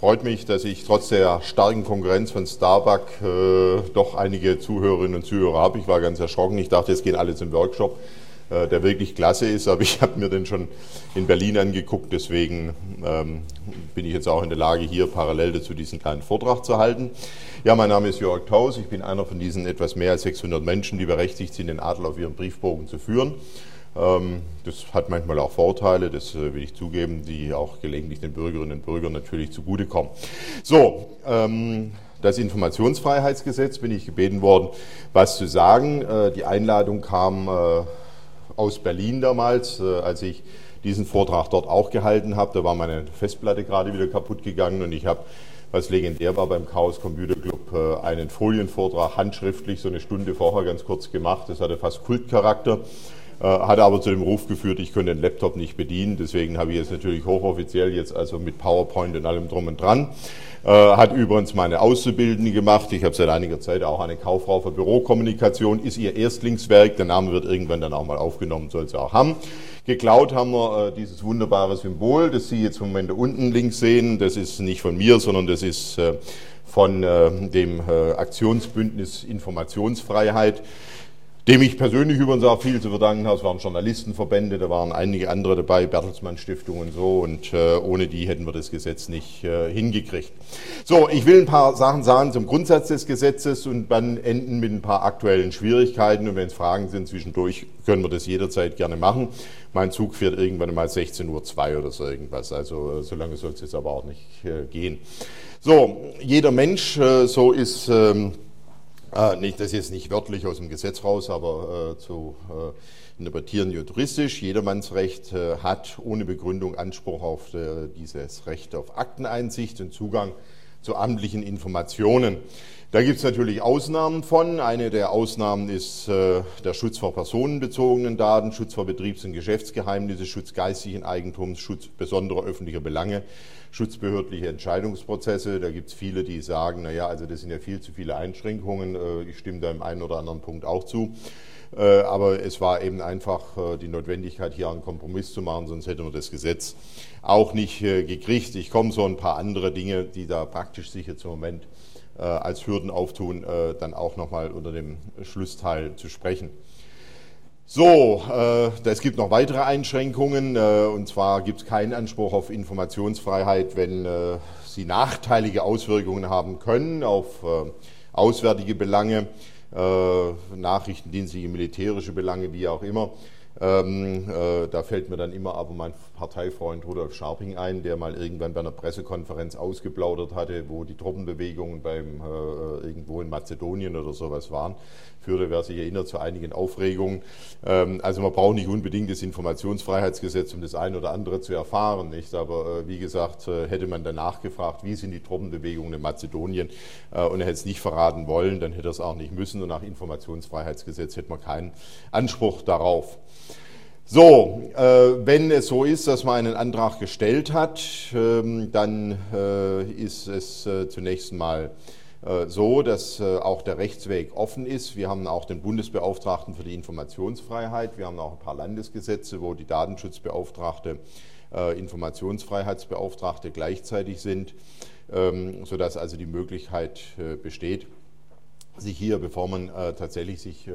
Freut mich, dass ich trotz der starken Konkurrenz von Starbucks äh, doch einige Zuhörerinnen und Zuhörer habe. Ich war ganz erschrocken. Ich dachte, es gehen alle zum Workshop, äh, der wirklich klasse ist. Aber ich habe mir den schon in Berlin angeguckt. Deswegen ähm, bin ich jetzt auch in der Lage, hier parallel dazu diesen kleinen Vortrag zu halten. Ja, mein Name ist Jörg Taus. Ich bin einer von diesen etwas mehr als 600 Menschen, die berechtigt sind, den Adel auf ihren Briefbogen zu führen. Ähm, das hat manchmal auch Vorteile, das äh, will ich zugeben, die auch gelegentlich den Bürgerinnen und Bürgern natürlich zugutekommen. So, ähm, das Informationsfreiheitsgesetz bin ich gebeten worden, was zu sagen. Äh, die Einladung kam äh, aus Berlin damals, als ich diesen Vortrag dort auch gehalten habe. Da war meine Festplatte gerade wieder kaputt gegangen und ich habe, was legendär war beim Chaos Computer Club, einen Folienvortrag handschriftlich so eine Stunde vorher ganz kurz gemacht. Das hatte fast Kultcharakter. Äh, hat aber zu dem Ruf geführt, ich könnte den Laptop nicht bedienen. Deswegen habe ich jetzt natürlich hochoffiziell jetzt also mit PowerPoint und allem drum und dran. Äh, hat übrigens meine Auszubildende gemacht. Ich habe seit einiger Zeit auch eine Kauffrau für Bürokommunikation. Ist ihr Erstlingswerk. Der Name wird irgendwann dann auch mal aufgenommen, soll sie auch haben. Geklaut haben wir äh, dieses wunderbare Symbol, das Sie jetzt im Moment unten links sehen. Das ist nicht von mir, sondern das ist von dem Aktionsbündnis Informationsfreiheit dem ich persönlich übrigens auch viel zu verdanken habe. Es waren Journalistenverbände, da waren einige andere dabei, Bertelsmann Stiftung und so, und äh, ohne die hätten wir das Gesetz nicht äh, hingekriegt. So, ich will ein paar Sachen sagen zum Grundsatz des Gesetzes und dann enden mit ein paar aktuellen Schwierigkeiten. Und wenn es Fragen sind zwischendurch, können wir das jederzeit gerne machen. Mein Zug fährt irgendwann mal 16.02 Uhr oder so irgendwas, also äh, so lange soll es jetzt aber auch nicht äh, gehen. So, jeder Mensch, äh, so ist... Ähm, äh, nicht, das ist jetzt nicht wörtlich aus dem Gesetz raus, aber äh, zu äh, interpretieren juristisch. Jedermanns Recht äh, hat ohne Begründung Anspruch auf äh, dieses Recht auf Akteneinsicht und Zugang zu amtlichen Informationen. Da gibt es natürlich Ausnahmen von. Eine der Ausnahmen ist äh, der Schutz vor personenbezogenen Daten, Schutz vor Betriebs- und Geschäftsgeheimnisse, Schutz geistigen Eigentums, Schutz besonderer öffentlicher Belange schutzbehördliche Entscheidungsprozesse. Da gibt es viele, die sagen, naja, also das sind ja viel zu viele Einschränkungen. Äh, ich stimme da im einen oder anderen Punkt auch zu. Äh, aber es war eben einfach äh, die Notwendigkeit, hier einen Kompromiss zu machen, sonst hätten wir das Gesetz auch nicht gekriegt. Ich komme so ein paar andere Dinge, die da praktisch sicher zum Moment als Hürden auftun, dann auch nochmal unter dem Schlussteil zu sprechen. So, äh, es gibt noch weitere Einschränkungen, äh, und zwar gibt es keinen Anspruch auf Informationsfreiheit, wenn äh, sie nachteilige Auswirkungen haben können auf äh, auswärtige Belange, äh, nachrichtendienstliche, militärische Belange, wie auch immer. Ähm, äh, da fällt mir dann immer aber mein Parteifreund Rudolf Scharping ein, der mal irgendwann bei einer Pressekonferenz ausgeplaudert hatte, wo die Truppenbewegungen beim äh, irgendwo in Mazedonien oder sowas waren. Führte, wer sich erinnert, zu einigen Aufregungen. Ähm, also man braucht nicht unbedingt das Informationsfreiheitsgesetz, um das eine oder andere zu erfahren, nicht? Aber äh, wie gesagt, äh, hätte man danach gefragt, wie sind die Truppenbewegungen in Mazedonien, äh, und er hätte es nicht verraten wollen, dann hätte er es auch nicht müssen. Und nach Informationsfreiheitsgesetz hätte man keinen Anspruch darauf. So, äh, wenn es so ist, dass man einen Antrag gestellt hat, ähm, dann äh, ist es äh, zunächst mal äh, so, dass äh, auch der Rechtsweg offen ist. Wir haben auch den Bundesbeauftragten für die Informationsfreiheit. Wir haben auch ein paar Landesgesetze, wo die Datenschutzbeauftragte, äh, Informationsfreiheitsbeauftragte gleichzeitig sind, ähm, sodass also die Möglichkeit besteht, sich hier, bevor man tatsächlich sich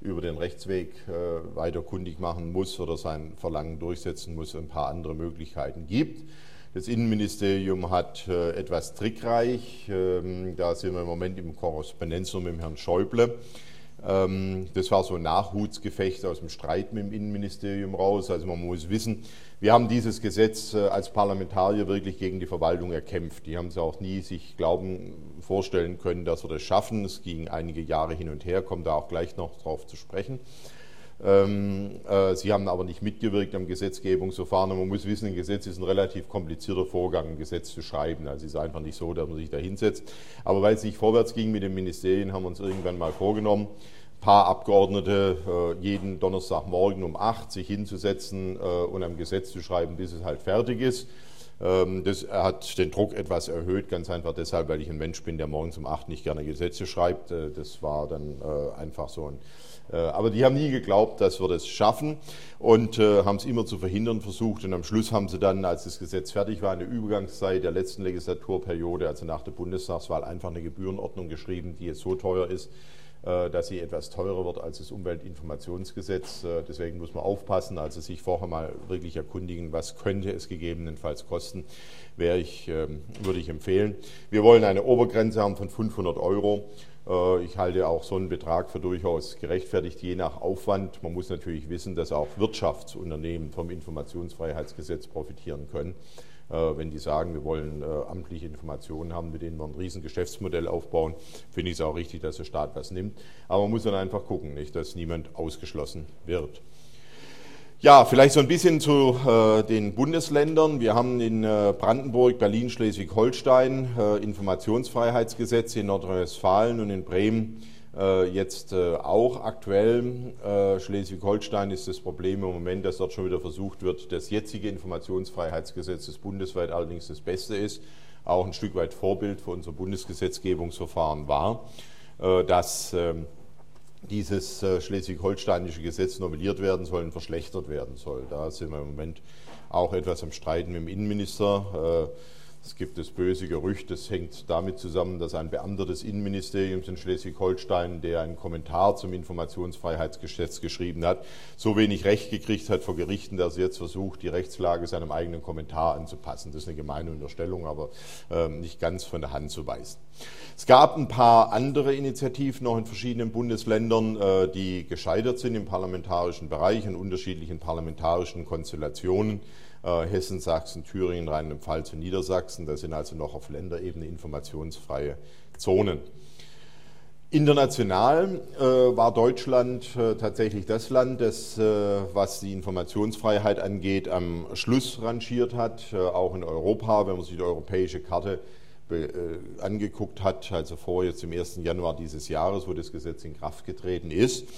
über den Rechtsweg äh, weiter kundig machen muss oder sein Verlangen durchsetzen muss, ein paar andere Möglichkeiten gibt. Das Innenministerium hat äh, etwas trickreich, ähm, da sind wir im Moment im Korrespondenz mit Herrn Schäuble. Ähm, das war so ein Nachhutsgefecht aus dem Streit mit dem Innenministerium raus. Also man muss wissen, wir haben dieses Gesetz äh, als Parlamentarier wirklich gegen die Verwaltung erkämpft. Die haben es auch nie sich glauben, vorstellen können, dass wir das schaffen. Es ging einige Jahre hin und her, kommt da auch gleich noch drauf zu sprechen. Ähm, äh, sie haben aber nicht mitgewirkt am Gesetzgebungsverfahren. Und man muss wissen, ein Gesetz ist ein relativ komplizierter Vorgang, ein Gesetz zu schreiben. Also es ist einfach nicht so, dass man sich da hinsetzt. Aber weil es nicht vorwärts ging mit den Ministerien, haben wir uns irgendwann mal vorgenommen, paar Abgeordnete äh, jeden Donnerstagmorgen um acht sich hinzusetzen äh, und am Gesetz zu schreiben, bis es halt fertig ist. Ähm, das hat den Druck etwas erhöht, ganz einfach deshalb, weil ich ein Mensch bin, der morgens um acht nicht gerne Gesetze schreibt. Äh, das war dann äh, einfach so ein äh, aber die haben nie geglaubt, dass wir das schaffen und haben es immer zu verhindern versucht. Und am Schluss haben sie dann, als das Gesetz fertig war, in der Übergangszeit der letzten Legislaturperiode, also nach der Bundestagswahl, einfach eine Gebührenordnung geschrieben, die jetzt so teuer ist, äh, dass sie etwas teurer wird als das Umweltinformationsgesetz. Äh, deswegen muss man aufpassen, also sich vorher mal wirklich erkundigen, was könnte es gegebenenfalls kosten, ich, ähm, würde ich empfehlen. Wir wollen eine Obergrenze haben von 500 Euro. Äh, ich halte auch so einen Betrag für durchaus gerechtfertigt, je nach Aufwand. Man muss natürlich wissen, dass auch Wirtschaftsunternehmen vom Informationsfreiheitsgesetz profitieren können. Äh, wenn die sagen, wir wollen äh, amtliche Informationen haben, mit denen wir ein riesen Geschäftsmodell aufbauen, finde ich es auch richtig, dass der Staat was nimmt. Aber man muss dann einfach gucken, nicht, dass niemand ausgeschlossen wird. Ja, vielleicht so ein bisschen zu äh, den Bundesländern. Wir haben in äh, Brandenburg, Berlin, Schleswig-Holstein äh, Informationsfreiheitsgesetze in Nordrhein-Westfalen und in Bremen jetzt äh, auch aktuell. Äh, Schleswig-Holstein ist das Problem im Moment, dass dort schon wieder versucht wird, das jetzige Informationsfreiheitsgesetz, das bundesweit allerdings das Beste ist, auch ein Stück weit Vorbild für unser Bundesgesetzgebungsverfahren war, dass ähm, dieses schleswig-holsteinische Gesetz novelliert werden soll und verschlechtert werden soll. Da sind wir im Moment auch etwas am Streiten mit dem Innenminister. Es gibt das böse Gerücht, das hängt damit zusammen, dass ein Beamter des Innenministeriums in Schleswig-Holstein, der einen Kommentar zum Informationsfreiheitsgesetz geschrieben hat, so wenig Recht gekriegt hat vor Gerichten, dass er jetzt versucht, die Rechtslage seinem eigenen Kommentar anzupassen. Das ist eine gemeine Unterstellung, aber äh, nicht ganz von der Hand zu weisen. Es gab ein paar andere Initiativen noch in verschiedenen Bundesländern, äh, die gescheitert sind im parlamentarischen Bereich in unterschiedlichen parlamentarischen Konstellationen. Äh, Hessen, Sachsen, Thüringen, Rheinland-Pfalz und Niedersachsen. Das sind also noch auf Länderebene informationsfreie Zonen. International äh, war Deutschland äh, tatsächlich das Land, das, äh, was die Informationsfreiheit angeht, am Schluss rangiert hat, äh, auch in Europa, wenn man sich die europäische Karte äh, angeguckt hat, also vor jetzt im 1. Januar dieses Jahres, wo das Gesetz in Kraft getreten ist.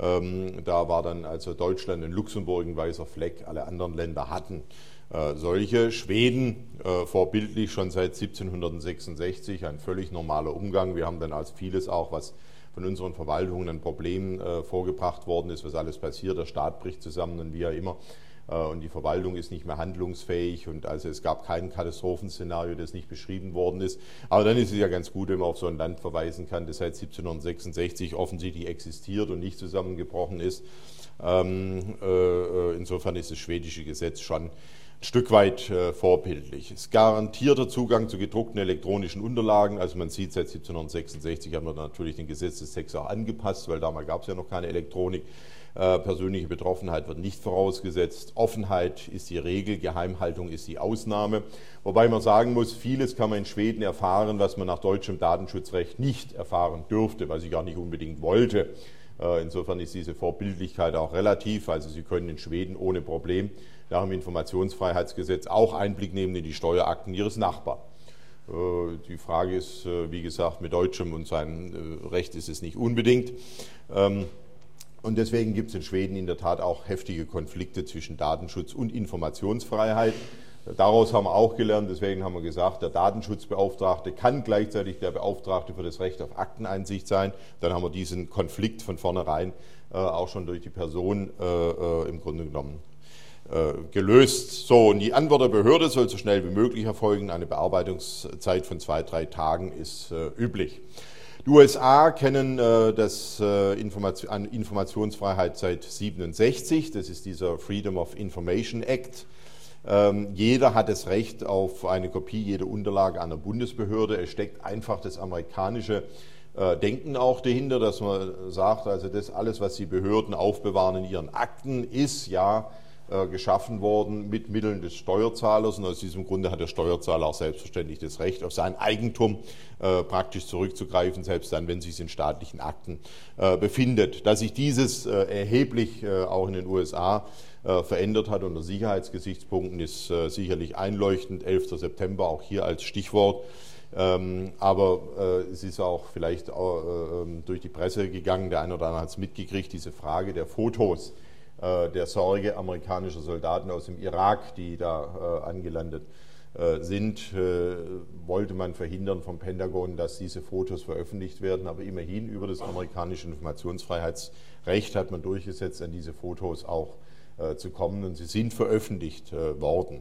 Ähm, da war dann also Deutschland und Luxemburg ein weißer Fleck, alle anderen Länder hatten äh, solche. Schweden äh, vorbildlich schon seit 1766, ein völlig normaler Umgang. Wir haben dann als vieles auch, was von unseren Verwaltungen ein Problem äh, vorgebracht worden ist, was alles passiert. Der Staat bricht zusammen und wie ja immer und die Verwaltung ist nicht mehr handlungsfähig und also es gab kein Katastrophenszenario, das nicht beschrieben worden ist. Aber dann ist es ja ganz gut, wenn man auf so ein Land verweisen kann, das seit 1766 offensichtlich existiert und nicht zusammengebrochen ist. Ähm, äh, äh, insofern ist das schwedische Gesetz schon ein Stück weit vorbildlich. Es garantierter Zugang zu gedruckten elektronischen Unterlagen. Also man sieht, seit 1766 haben wir natürlich den Gesetzestext auch angepasst, weil damals gab es ja noch keine Elektronik. Äh, persönliche Betroffenheit wird nicht vorausgesetzt. Offenheit ist die Regel, Geheimhaltung ist die Ausnahme. Wobei man sagen muss, vieles kann man in Schweden erfahren, was man nach deutschem Datenschutzrecht nicht erfahren dürfte, was ich gar nicht unbedingt wollte. Äh, insofern ist diese Vorbildlichkeit auch relativ. Also Sie können in Schweden ohne Problem nach dem Informationsfreiheitsgesetz auch Einblick nehmen in die Steuerakten Ihres Nachbarn. Äh, die Frage ist, wie gesagt, mit deutschem und seinem Recht ist es nicht unbedingt. Ähm, und deswegen gibt es in Schweden in der Tat auch heftige Konflikte zwischen Datenschutz und Informationsfreiheit. Daraus haben wir auch gelernt, deswegen haben wir gesagt, der Datenschutzbeauftragte kann gleichzeitig der Beauftragte für das Recht auf Akteneinsicht sein. Dann haben wir diesen Konflikt von vornherein äh, auch schon durch die Person äh, äh im Grunde genommen äh, gelöst. So, und die Antwort der Behörde soll so schnell wie möglich erfolgen. Eine Bearbeitungszeit von zwei, drei Tagen ist äh, üblich. Die USA kennen äh, das äh, Information, Informationsfreiheit seit 67. Das ist dieser Freedom of Information Act. Ähm, jeder hat das Recht auf eine Kopie jeder Unterlage einer Bundesbehörde. Es steckt einfach das amerikanische äh, Denken auch dahinter, dass man sagt, also das alles, was die Behörden aufbewahren in ihren Akten, ist ja äh, geschaffen worden mit Mitteln des Steuerzahlers. Und aus diesem Grunde hat der Steuerzahler auch selbstverständlich das Recht, auf sein Eigentum äh, praktisch zurückzugreifen, selbst dann, wenn sich in staatlichen Akten äh, befindet. Dass sich dieses äh, erheblich äh, auch in den USA äh, verändert hat unter Sicherheitsgesichtspunkten, ist sicherlich einleuchtend. 11. September auch hier als Stichwort. Ähm, aber äh, es ist auch vielleicht auch, äh, durch die Presse gegangen, der eine oder andere hat es mitgekriegt, diese Frage der Fotos äh, der Sorge amerikanischer Soldaten aus dem Irak, die da äh, angelandet äh, sind, äh, wollte man verhindern vom Pentagon, dass diese Fotos veröffentlicht werden. Aber immerhin über das amerikanische Informationsfreiheitsrecht hat man durchgesetzt, an diese Fotos auch äh, zu kommen und sie sind veröffentlicht worden.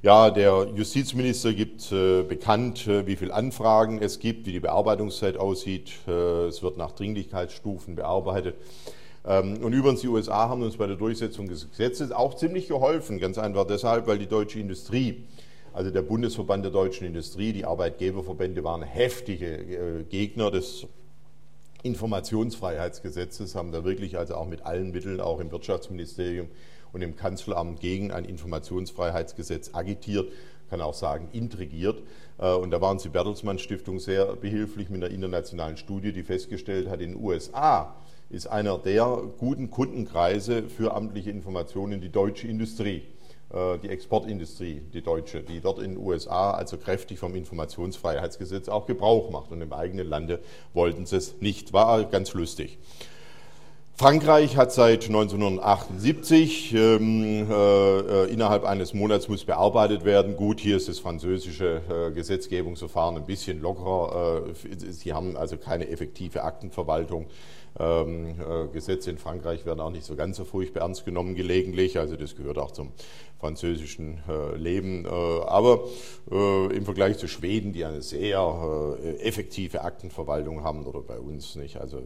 Ja, der Justizminister gibt äh, bekannt, äh, wie viele Anfragen es gibt, wie die Bearbeitungszeit aussieht. Äh, es wird nach Dringlichkeitsstufen bearbeitet. Ähm, und übrigens, die USA haben uns bei der Durchsetzung des Gesetzes auch ziemlich geholfen. Ganz einfach deshalb, weil die deutsche Industrie also der Bundesverband der deutschen Industrie, die Arbeitgeberverbände waren heftige äh, Gegner des Informationsfreiheitsgesetzes, haben da wirklich also auch mit allen Mitteln, auch im Wirtschaftsministerium und im Kanzleramt gegen ein Informationsfreiheitsgesetz agitiert, kann auch sagen intrigiert. Äh, und da waren die Bertelsmann Stiftung sehr behilflich mit einer internationalen Studie, die festgestellt hat, in den USA ist einer der guten Kundenkreise für amtliche Informationen die deutsche Industrie. Äh, die Exportindustrie, die deutsche, die dort in den USA also kräftig vom Informationsfreiheitsgesetz auch Gebrauch macht. Und im eigenen Lande wollten sie es nicht. War ganz lustig. Frankreich hat seit 1978 ähm, äh, innerhalb eines Monats muss bearbeitet werden. Gut, hier ist das französische äh, Gesetzgebungsverfahren ein bisschen lockerer. Äh, sie haben also keine effektive Aktenverwaltung. Ähm, äh, Gesetze in Frankreich werden auch nicht so ganz so furchtbar ernst genommen gelegentlich. Also das gehört auch zum französischen äh, Leben. Äh, aber äh, im Vergleich zu Schweden, die eine sehr äh, effektive Aktenverwaltung haben, oder bei uns nicht. Also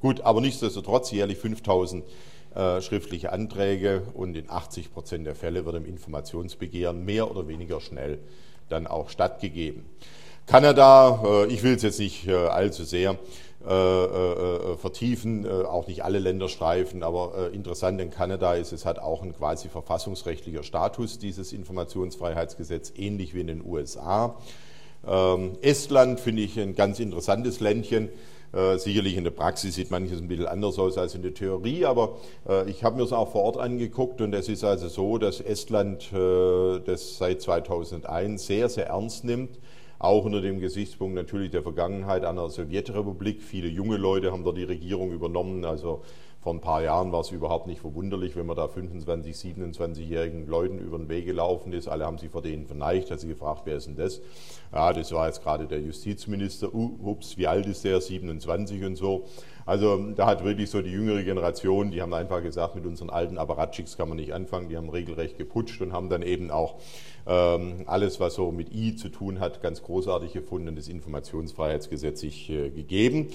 gut, aber nichtsdestotrotz jährlich 5000 äh, schriftliche Anträge und in 80 Prozent der Fälle wird im Informationsbegehren mehr oder weniger schnell dann auch stattgegeben. Kanada, ich will es jetzt nicht allzu sehr äh, äh, vertiefen, äh, auch nicht alle Länder streifen, aber interessant in Kanada ist, es hat auch ein quasi verfassungsrechtlicher Status, dieses Informationsfreiheitsgesetz, ähnlich wie in den USA. Ähm, Estland finde ich ein ganz interessantes Ländchen. Äh, sicherlich in der Praxis sieht manches ein bisschen anders aus als in der Theorie, aber äh, ich habe mir es auch vor Ort angeguckt und es ist also so, dass Estland äh, das seit 2001 sehr, sehr ernst nimmt auch unter dem Gesichtspunkt natürlich der Vergangenheit einer Sowjetrepublik. Viele junge Leute haben dort die Regierung übernommen. Also vor ein paar Jahren war es überhaupt nicht verwunderlich, wenn man da 25, 27-jährigen Leuten über den Weg gelaufen ist. Alle haben sich vor denen verneigt, hat sie gefragt, wer ist denn das? Ja, das war jetzt gerade der Justizminister. Uh, ups, wie alt ist der? 27 und so. Also da hat wirklich so die jüngere Generation, die haben einfach gesagt, mit unseren alten Apparatschicks kann man nicht anfangen. Die haben regelrecht geputscht und haben dann eben auch ähm, alles, was so mit I zu tun hat, ganz großartig gefunden, das Informationsfreiheitsgesetz sich äh, gegeben.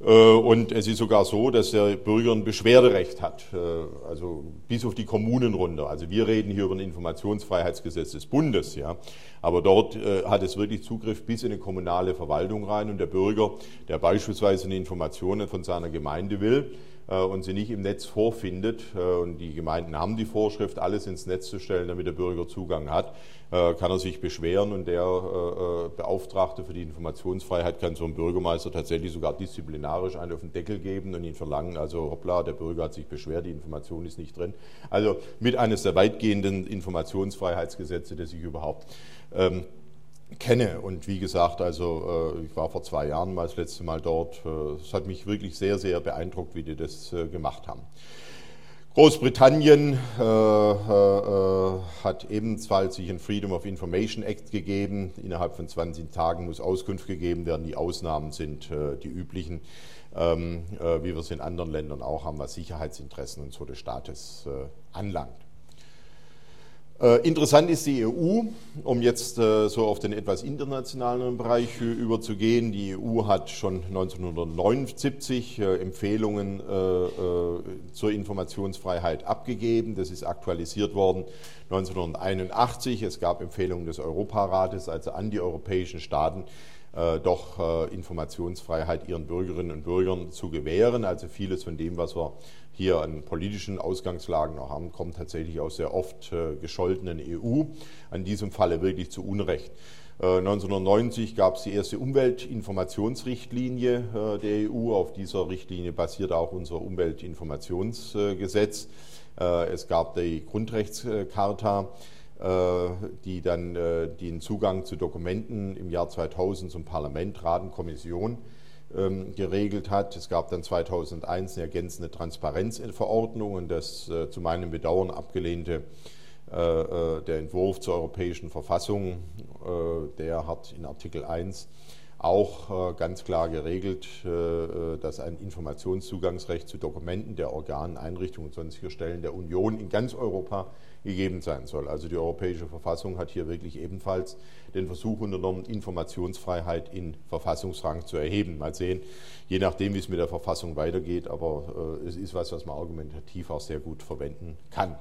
Äh, und es ist sogar so, dass der Bürger ein Beschwerderecht hat, äh, also bis auf die Kommunen runter. Also wir reden hier über ein Informationsfreiheitsgesetz des Bundes, ja. Aber dort äh, hat es wirklich Zugriff bis in eine kommunale Verwaltung rein. Und der Bürger, der beispielsweise eine Information von seiner Gemeinde will, äh, und sie nicht im Netz vorfindet, äh, und die Gemeinden haben die Vorschrift, alles ins Netz zu stellen, damit der Bürger Zugang hat, äh, kann er sich beschweren. Und der Beauftragte für die Informationsfreiheit kann so einem Bürgermeister tatsächlich sogar disziplinarisch einen auf den Deckel geben und ihn verlangen, also hoppla, der Bürger hat sich beschwert, die Information ist nicht drin. Also mit eines der weitgehenden Informationsfreiheitsgesetze, das ich überhaupt ähm, kenne. Und wie gesagt, also äh, ich war vor zwei Jahren mal das letzte Mal dort. Äh, es hat mich wirklich sehr, sehr beeindruckt, wie die das äh, gemacht haben. Großbritannien äh, äh, hat ebenfalls sich ein Freedom of Information Act gegeben. Innerhalb von 20 Tagen muss Auskunft gegeben werden. Die Ausnahmen sind äh, die üblichen, ähm, wie wir es in anderen Ländern auch haben, was Sicherheitsinteressen und so des Staates anlangt. Äh, interessant ist die EU, um jetzt äh, so auf den etwas internationalen Bereich überzugehen. Die EU hat schon 1979 äh, Empfehlungen zur Informationsfreiheit abgegeben. Das ist aktualisiert worden 1981. Es gab Empfehlungen des Europarates, also an die europäischen Staaten, doch Informationsfreiheit ihren Bürgerinnen und Bürgern zu gewähren. Also vieles von dem, was wir hier an politischen Ausgangslagen noch haben, kommt tatsächlich aus der oft äh, gescholtenen EU, an diesem Falle wirklich zu Unrecht. 1990 gab es die erste Umweltinformationsrichtlinie äh, der EU. Auf dieser Richtlinie basiert auch unser Umweltinformationsgesetz. Äh, es gab die Grundrechtscharta, die dann den Zugang zu Dokumenten im Jahr 2000 zum Parlament, Rat und Kommission ähm, geregelt hat. Es gab dann 2001 eine ergänzende Transparenzverordnung und das äh, zu meinem Bedauern abgelehnte der Entwurf zur europäischen Verfassung, der hat in Artikel 1 auch ganz klar geregelt, dass ein Informationszugangsrecht zu Dokumenten der Organen, Einrichtungen und sonstiger Stellen der Union in ganz Europa gegeben sein soll. Also die Europäische Verfassung hat hier wirklich ebenfalls den Versuch unternommen, Informationsfreiheit in Verfassungsrang zu erheben. Mal sehen, je nachdem, wie es mit der Verfassung weitergeht, aber äh, es ist was, was man argumentativ auch sehr gut verwenden kann.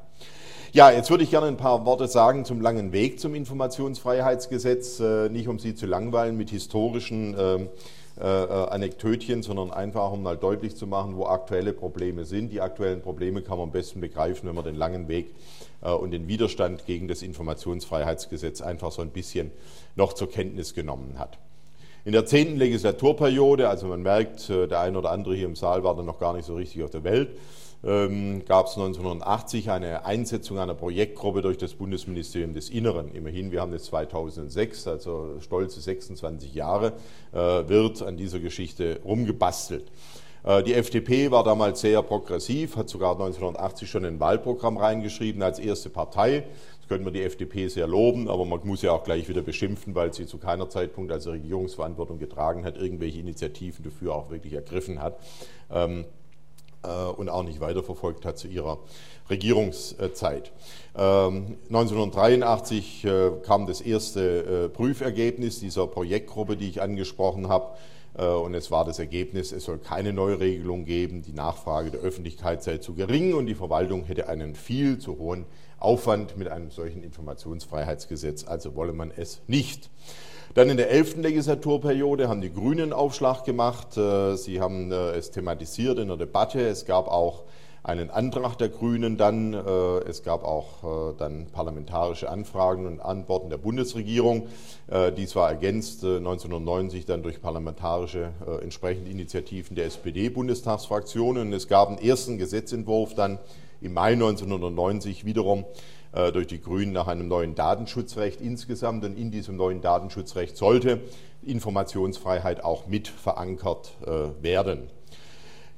Ja, jetzt würde ich gerne ein paar Worte sagen zum langen Weg zum Informationsfreiheitsgesetz, äh, nicht um Sie zu langweilen mit historischen ähm, äh, äh, Anekdötchen, sondern einfach, um mal deutlich zu machen, wo aktuelle Probleme sind. Die aktuellen Probleme kann man am besten begreifen, wenn man den langen Weg und den Widerstand gegen das Informationsfreiheitsgesetz einfach so ein bisschen noch zur Kenntnis genommen hat. In der zehnten Legislaturperiode, also man merkt, der eine oder andere hier im Saal war dann noch gar nicht so richtig auf der Welt, ähm, gab es 1980 eine Einsetzung einer Projektgruppe durch das Bundesministerium des Inneren. Immerhin, wir haben jetzt 2006, also stolze 26 Jahre, äh, wird an dieser Geschichte rumgebastelt. Äh, die FDP war damals sehr progressiv, hat sogar 1980 schon ein Wahlprogramm reingeschrieben als erste Partei. Das können wir die FDP sehr loben, aber man muss ja auch gleich wieder beschimpfen, weil sie zu keiner Zeitpunkt, als sie Regierungsverantwortung getragen hat, irgendwelche Initiativen dafür auch wirklich ergriffen hat ähm, äh, und auch nicht weiterverfolgt hat zu ihrer Regierungszeit. 1983 ähm, äh, kam das erste Prüfergebnis dieser Projektgruppe, die ich angesprochen habe. Äh, und es war das Ergebnis, es soll keine Neuregelung geben, die Nachfrage der Öffentlichkeit sei zu gering und die Verwaltung hätte einen viel zu hohen Aufwand mit einem solchen Informationsfreiheitsgesetz, also wolle man es nicht. Dann in der elften Legislaturperiode haben die Grünen Aufschlag gemacht. Äh, sie haben äh, es thematisiert in der Debatte. Es gab auch einen Antrag der Grünen dann. Äh, es gab auch äh, dann parlamentarische Anfragen und Antworten der Bundesregierung. Äh, dies war ergänzt 1990 dann durch parlamentarische entsprechende Initiativen der SPD-Bundestagsfraktion. Und es gab einen ersten Gesetzentwurf dann im Mai 1990 wiederum durch die Grünen nach einem neuen Datenschutzrecht insgesamt. Und in diesem neuen Datenschutzrecht sollte Informationsfreiheit auch mit verankert werden.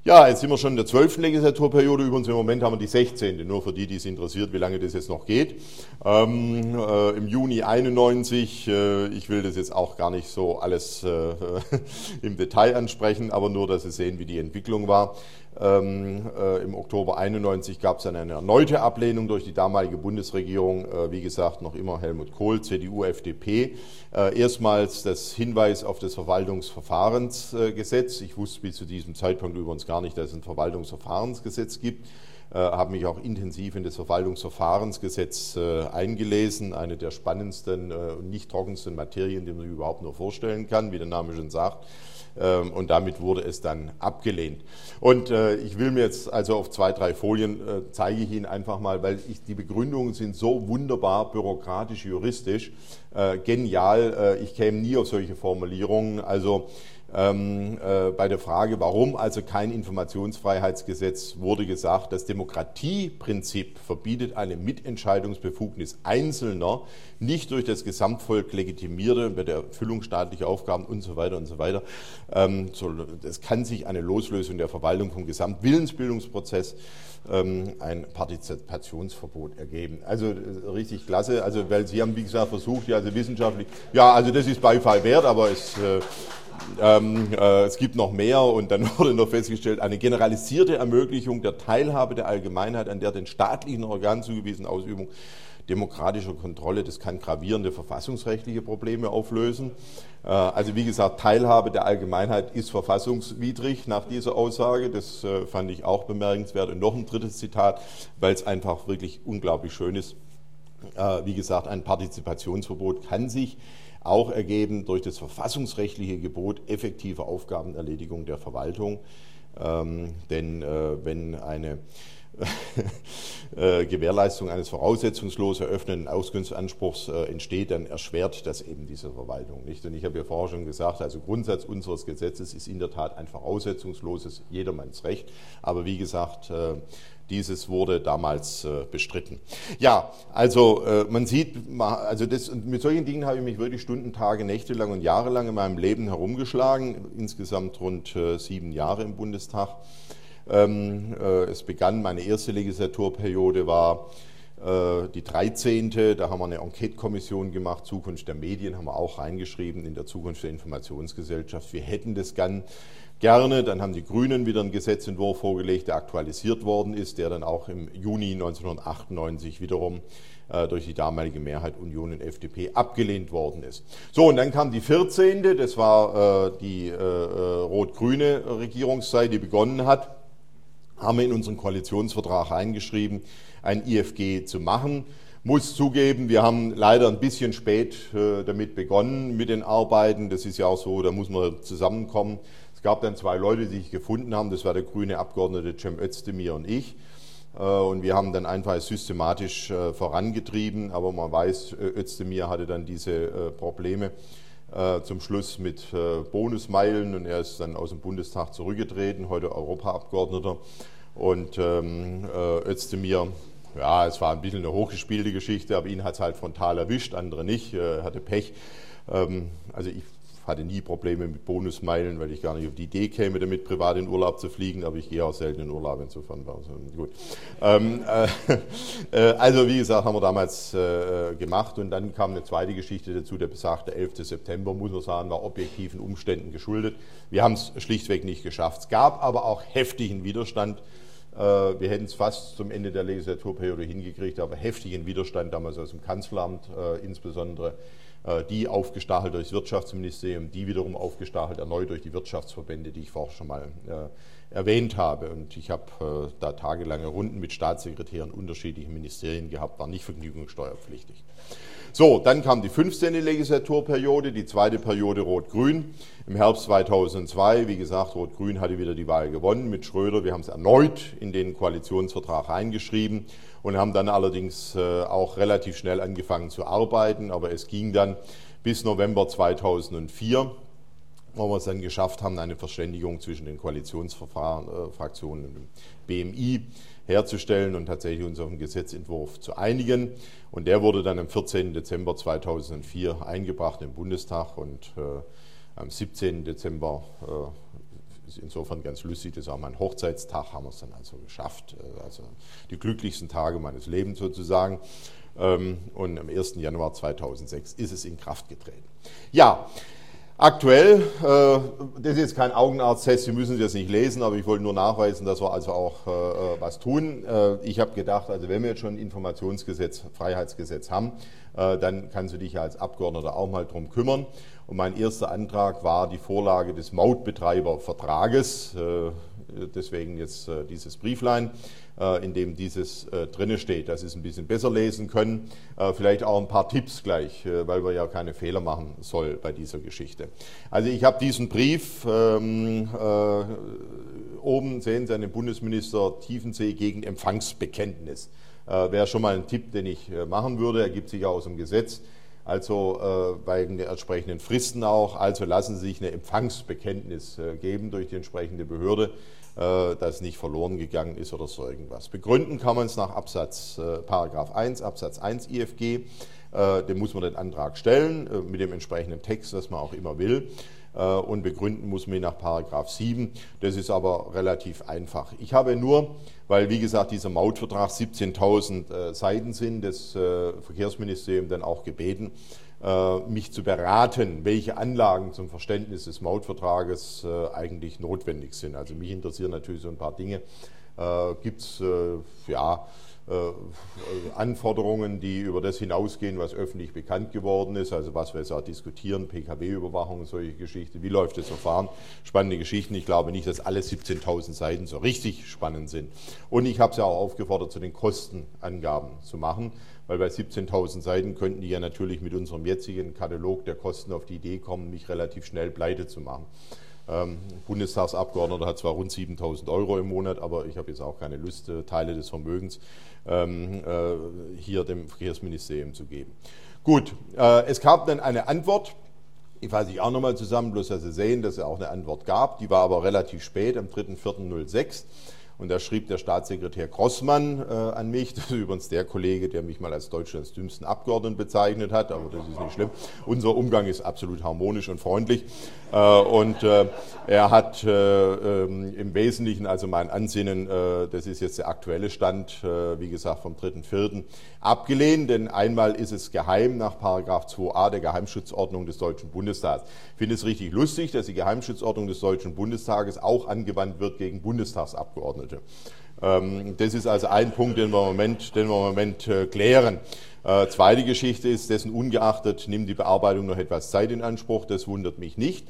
Ja, jetzt sind wir schon in der zwölften Legislaturperiode. Übrigens im Moment haben wir die 16. Nur für die, die es interessiert, wie lange das jetzt noch geht. Ähm, äh, Im Juni 91, äh, ich will das jetzt auch gar nicht so alles äh, im Detail ansprechen, aber nur, dass Sie sehen, wie die Entwicklung war. Ähm, äh, Im Oktober 91 gab es dann eine erneute Ablehnung durch die damalige Bundesregierung, äh, wie gesagt, noch immer Helmut Kohl, CDU, FDP. Äh, erstmals das Hinweis auf das Verwaltungsverfahrensgesetz. Ich wusste bis zu diesem Zeitpunkt übrigens gar nicht, dass es ein Verwaltungsverfahrensgesetz gibt äh, habe mich auch intensiv in das Verwaltungsverfahrensgesetz äh, eingelesen, eine der spannendsten äh, und nicht trockensten Materien, die man sich überhaupt nur vorstellen kann, wie der Name schon sagt. Ähm, und damit wurde es dann abgelehnt. Und äh, ich will mir jetzt also auf zwei, drei Folien äh, zeige ich Ihnen einfach mal, weil ich, die Begründungen sind so wunderbar bürokratisch, juristisch, äh, genial. ich käme nie auf solche Formulierungen. Also ähm, äh, bei der Frage, warum also kein Informationsfreiheitsgesetz, wurde gesagt, das Demokratieprinzip verbietet eine Mitentscheidungsbefugnis Einzelner, nicht durch das Gesamtvolk legitimierte bei der Erfüllung staatlicher Aufgaben und so weiter und so weiter. Ähm, so, es kann sich eine Loslösung der Verwaltung vom Gesamtwillensbildungsprozess ähm, ein Partizipationsverbot ergeben. Also äh, richtig klasse, also weil Sie haben, wie gesagt, versucht, ja, also wissenschaftlich, ja, also das ist Beifall wert, aber es äh, ähm, äh, es gibt noch mehr und dann wurde noch festgestellt, eine generalisierte Ermöglichung der Teilhabe der Allgemeinheit an der den staatlichen Organen zugewiesenen Ausübung demokratischer Kontrolle, das kann gravierende verfassungsrechtliche Probleme auflösen. Äh, also wie gesagt, Teilhabe der Allgemeinheit ist verfassungswidrig nach dieser Aussage. Das äh, fand ich auch bemerkenswert. Und noch ein drittes Zitat, weil es einfach wirklich unglaublich schön ist. Äh, wie gesagt, ein Partizipationsverbot kann sich auch ergeben durch das verfassungsrechtliche Gebot effektive Aufgabenerledigung der Verwaltung. Ähm, denn äh, wenn eine äh, Gewährleistung eines voraussetzungslos eröffneten Auskunftsanspruchs äh, entsteht, dann erschwert das eben diese Verwaltung nicht. Und ich habe ja vorher schon gesagt, also Grundsatz unseres Gesetzes ist in der Tat ein voraussetzungsloses Jedermannsrecht. Aber wie gesagt, äh, dieses wurde damals äh, bestritten. Ja, also äh, man sieht, also das, mit solchen Dingen habe ich mich wirklich Stunden, Tage, Nächte lang und Jahre lang in meinem Leben herumgeschlagen, insgesamt rund äh, sieben Jahre im Bundestag. Ähm, äh, es begann, meine erste Legislaturperiode war die 13. Da haben wir eine Enquete-Kommission gemacht, Zukunft der Medien haben wir auch reingeschrieben in der Zukunft der Informationsgesellschaft. Wir hätten das gern gerne. Dann haben die Grünen wieder einen Gesetzentwurf vorgelegt, der aktualisiert worden ist, der dann auch im Juni 1998 wiederum äh, durch die damalige Mehrheit Union und FDP abgelehnt worden ist. So, und dann kam die 14., das war äh, die äh, rot-grüne Regierungszeit, die begonnen hat, haben wir in unseren Koalitionsvertrag eingeschrieben, ein IFG zu machen. Muss zugeben, wir haben leider ein bisschen spät damit begonnen mit den Arbeiten. Das ist ja auch so, da muss man zusammenkommen. Es gab dann zwei Leute, die sich gefunden haben. Das war der grüne Abgeordnete Cem Özdemir und ich. Äh, und wir haben dann einfach systematisch äh, vorangetrieben, aber man weiß, Özdemir hatte dann diese äh, Probleme zum Schluss mit Bonusmeilen und er ist dann aus dem Bundestag zurückgetreten, heute Europaabgeordneter. Und ähm, Özdemir, ja, es war ein bisschen eine hochgespielte Geschichte, aber ihn hat es halt frontal erwischt, andere nicht, hatte Pech. Ähm, also ich hatte nie Probleme mit Bonusmeilen, weil ich gar nicht auf die Idee käme, damit privat in Urlaub zu fliegen, aber ich gehe auch selten in Urlaub, insofern war es gut. Ähm, äh, äh, also wie gesagt, haben wir damals äh, gemacht und dann kam eine zweite Geschichte dazu, der besagte 11. September, muss man sagen, war objektiven Umständen geschuldet. Wir haben es schlichtweg nicht geschafft. Es gab aber auch heftigen Widerstand. Äh, wir hätten es fast zum Ende der Legislaturperiode hingekriegt, aber heftigen Widerstand damals aus dem Kanzleramt, äh, insbesondere die aufgestachelt durch das Wirtschaftsministerium, die wiederum aufgestachelt erneut durch die Wirtschaftsverbände, die ich vorher schon mal äh, erwähnt habe. Und ich habe äh, da tagelange Runden mit Staatssekretären unterschiedlicher Ministerien gehabt, war nicht vergnügungssteuerpflichtig. So, dann kam die 15. Legislaturperiode, die zweite Periode Rot-Grün. Im Herbst 2002, wie gesagt, Rot-Grün hatte wieder die Wahl gewonnen mit Schröder. Wir haben es erneut in den Koalitionsvertrag reingeschrieben und haben dann allerdings äh, auch relativ schnell angefangen zu arbeiten. Aber es ging dann bis November 2004 wo wir es dann geschafft haben, eine Verständigung zwischen den Koalitionsfraktionen und dem BMI herzustellen und tatsächlich uns auf einen Gesetzentwurf zu einigen. Und der wurde dann am 14. Dezember 2004 eingebracht im Bundestag und äh, am 17. Dezember äh, ist insofern ganz lustig, das auch mein Hochzeitstag, haben wir es dann also geschafft. Äh, also die glücklichsten Tage meines Lebens sozusagen. Ähm, und am 1. Januar 2006 ist es in Kraft getreten. Ja, Aktuell, äh, das ist jetzt kein Augenarzttest, Sie müssen das nicht lesen, aber ich wollte nur nachweisen, dass wir also auch äh, was tun. Ich habe gedacht, also wenn wir jetzt schon ein Informationsgesetz, Freiheitsgesetz haben, dann kannst du dich als Abgeordneter auch mal drum kümmern. Und mein erster Antrag war die Vorlage des Mautbetreibervertrages, äh, deswegen jetzt dieses Brieflein. Äh, in dem dieses äh, drinne steht, dass Sie es ein bisschen besser lesen können. Äh, vielleicht auch ein paar Tipps gleich, weil wir ja keine Fehler machen soll bei dieser Geschichte. Also ich habe diesen Brief ähm, äh, oben sehen Sie einen Bundesminister Tiefensee gegen Empfangsbekenntnis. Äh, Wäre schon mal ein Tipp, den ich machen würde, ergibt sich aus dem Gesetz. Also äh, bei den entsprechenden Fristen auch. Also lassen Sie sich eine Empfangsbekenntnis äh, geben durch die entsprechende Behörde. Äh, das nicht verloren gegangen ist oder so irgendwas. Begründen kann man es nach Absatz äh, Paragraph 1, Absatz 1 IFG. Äh, dem muss man den Antrag stellen äh, mit dem entsprechenden Text, was man auch immer will. Äh, und begründen muss man ihn nach Paragraph 7. Das ist aber relativ einfach. Ich habe nur, weil wie gesagt dieser Mautvertrag 17.000 äh, Seiten sind, das Verkehrsministerium dann auch gebeten, äh, mich zu beraten, welche Anlagen zum Verständnis des Mautvertrages äh, eigentlich notwendig sind. Also mich interessieren natürlich so ein paar Dinge. Äh, Gibt es ja, Anforderungen, die über das hinausgehen, was öffentlich bekannt geworden ist, also was wir jetzt auch diskutieren, PKW-Überwachung, solche Geschichten, wie läuft das Verfahren, spannende Geschichten. Ich glaube nicht, dass alle 17.000 Seiten so richtig spannend sind. Und ich habe es ja auch aufgefordert, zu den Kostenangaben zu machen weil bei 17.000 Seiten könnten die ja natürlich mit unserem jetzigen Katalog der Kosten auf die Idee kommen, mich relativ schnell pleite zu machen. Ähm, Bundestagsabgeordneter hat zwar rund 7.000 Euro im Monat, aber ich habe jetzt auch keine Lust, äh, Teile des Vermögens ähm, äh, hier dem Verkehrsministerium zu geben. Gut, äh, es gab dann eine Antwort. Ich fasse ich auch nochmal zusammen, bloß dass Sie sehen, dass es auch eine Antwort gab. Die war aber relativ spät, am 3.4.06. Und da schrieb der Staatssekretär Grossmann äh, an mich, das ist übrigens der Kollege, der mich mal als Deutschlands dümmsten Abgeordneten bezeichnet hat, aber das ist nicht schlimm. Unser Umgang ist absolut harmonisch und freundlich. Äh, und äh, er hat äh, ähm, im Wesentlichen, also mein Ansinnen, äh, das ist jetzt der aktuelle Stand, äh, wie gesagt vom 3.4., abgelehnt, denn einmal ist es geheim nach Paragraph 2a der Geheimschutzordnung des Deutschen Bundestags. Ich finde es richtig lustig, dass die Geheimschutzordnung des Deutschen Bundestages auch angewandt wird gegen Bundestagsabgeordnete. Ähm, das ist also ein Punkt, den wir im Moment, den wir im Moment äh, klären. Äh, zweite Geschichte ist, dessen ungeachtet nimmt die Bearbeitung noch etwas Zeit in Anspruch. Das wundert mich nicht.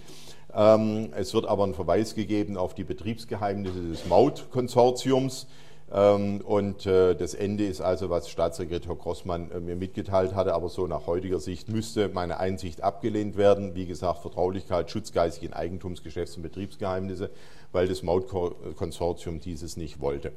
Ähm, es wird aber ein Verweis gegeben auf die Betriebsgeheimnisse des Mautkonsortiums. Ähm, und äh, das Ende ist also, was Staatssekretär Grossmann äh, mir mitgeteilt hatte, aber so nach heutiger Sicht müsste meine Einsicht abgelehnt werden. Wie gesagt, Vertraulichkeit, Schutz geistigen Eigentums, Geschäfts- und Betriebsgeheimnisse, weil das Mautkonsortium dieses nicht wollte.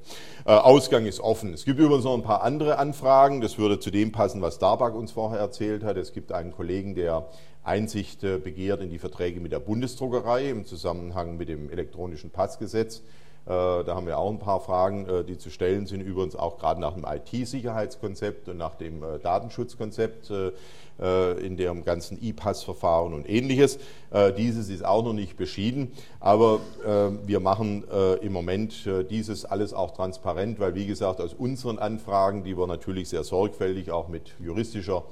Äh, Ausgang ist offen. Es gibt übrigens noch ein paar andere Anfragen. Das würde zu dem passen, was Starbuck uns vorher erzählt hat. Es gibt einen Kollegen, der Einsicht begehrt in die Verträge mit der Bundesdruckerei im Zusammenhang mit dem elektronischen Passgesetz. Äh, da haben wir auch ein paar Fragen, äh, die zu stellen sind, übrigens auch gerade nach dem IT-Sicherheitskonzept und nach dem äh, Datenschutzkonzept in dem ganzen E-Pass-Verfahren und ähnliches. Dieses ist auch noch nicht beschieden, aber wir machen im Moment dieses alles auch transparent, weil wie gesagt aus unseren Anfragen, die wir natürlich sehr sorgfältig auch mit juristischer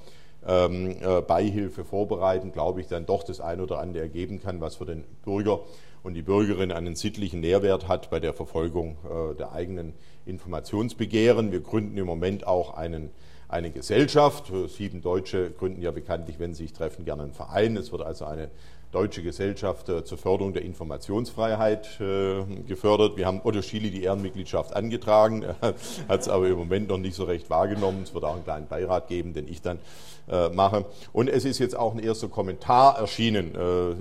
ähm, Beihilfe vorbereiten, glaube ich, dann doch das ein oder andere ergeben kann, was für den Bürger und die Bürgerin einen sittlichen Nährwert hat bei der Verfolgung äh, der eigenen Informationsbegehren. Wir gründen im Moment auch einen, eine Gesellschaft. Sieben Deutsche gründen ja bekanntlich, wenn sie sich treffen, gerne einen Verein. Es wird also eine Deutsche Gesellschaft äh, zur Förderung der Informationsfreiheit äh, gefördert. Wir haben Otto Schiele die Ehrenmitgliedschaft angetragen, hat es aber im Moment noch nicht so recht wahrgenommen. Es wird auch einen kleinen Beirat geben, den ich dann äh, mache. Und es ist jetzt auch ein erster Kommentar erschienen.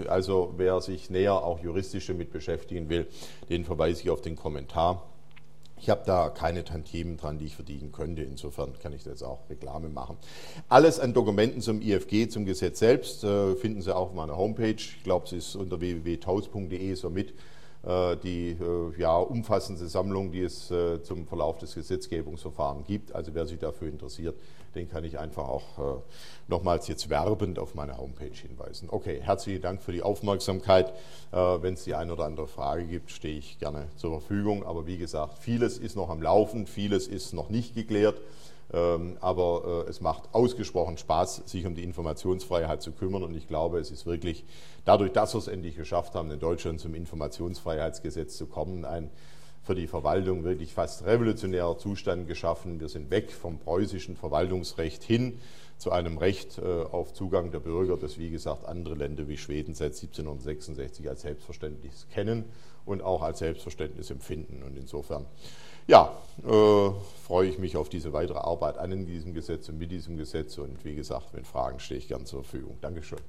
also wer sich näher auch juristisch damit beschäftigen will, den verweise ich auf den Kommentar. Ich habe da keine Tantiemen dran, die ich verdienen könnte. Insofern kann ich da jetzt auch Reklame machen. Alles an Dokumenten zum IFG, zum Gesetz selbst, äh, finden Sie auf meiner Homepage. Ich glaube, es ist unter www.taus.de somit äh, die äh, ja, umfassende Sammlung, die es zum Verlauf des Gesetzgebungsverfahrens gibt. Also wer sich dafür interessiert, den kann ich einfach auch nochmals jetzt werbend auf meine Homepage hinweisen. Okay, herzlichen Dank für die Aufmerksamkeit. Wenn es die eine oder andere Frage gibt, stehe ich gerne zur Verfügung. Aber wie gesagt, vieles ist noch am Laufen, vieles ist noch nicht geklärt. Ähm, aber äh, es macht ausgesprochen Spaß, sich um die Informationsfreiheit zu kümmern. Und ich glaube, es ist wirklich dadurch, dass wir es endlich geschafft haben, in Deutschland zum Informationsfreiheitsgesetz zu kommen, ein für die Verwaltung wirklich fast revolutionärer Zustand geschaffen. Wir sind weg vom preußischen Verwaltungsrecht hin zu einem Recht äh, auf Zugang der Bürger, das wie gesagt andere Länder wie Schweden seit 1766 als selbstverständlich kennen und auch als Selbstverständnis empfinden. Und insofern ja, äh, freue ich mich auf diese weitere Arbeit an in diesem Gesetz und mit diesem Gesetz. Und wie gesagt, wenn Fragen stehe ich gern zur Verfügung. Dankeschön.